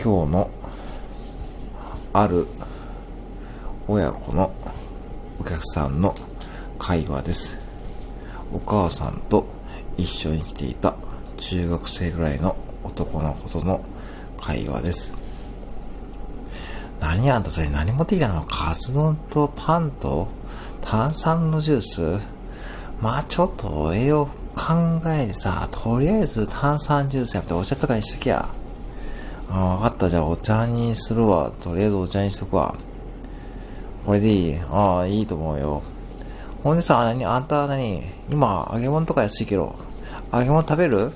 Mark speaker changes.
Speaker 1: 今日のある親子のお客さんの会話です。お母さんと一緒に来ていた中学生ぐらいの男の子との会話です。何あんたそれ何持ってきたのカツ丼とパンと炭酸のジュース？まあちょっと栄養考えてさ、とりあえず炭酸ジュースやってお茶とかにしときゃ。ああ、わかった。じゃあお茶にするわ。とりあえずお茶にしとくわ。これでいいああ、いいと思うよ。ほんでさ、何あんた何今、揚げ物とか安いけど、揚げ物食べる？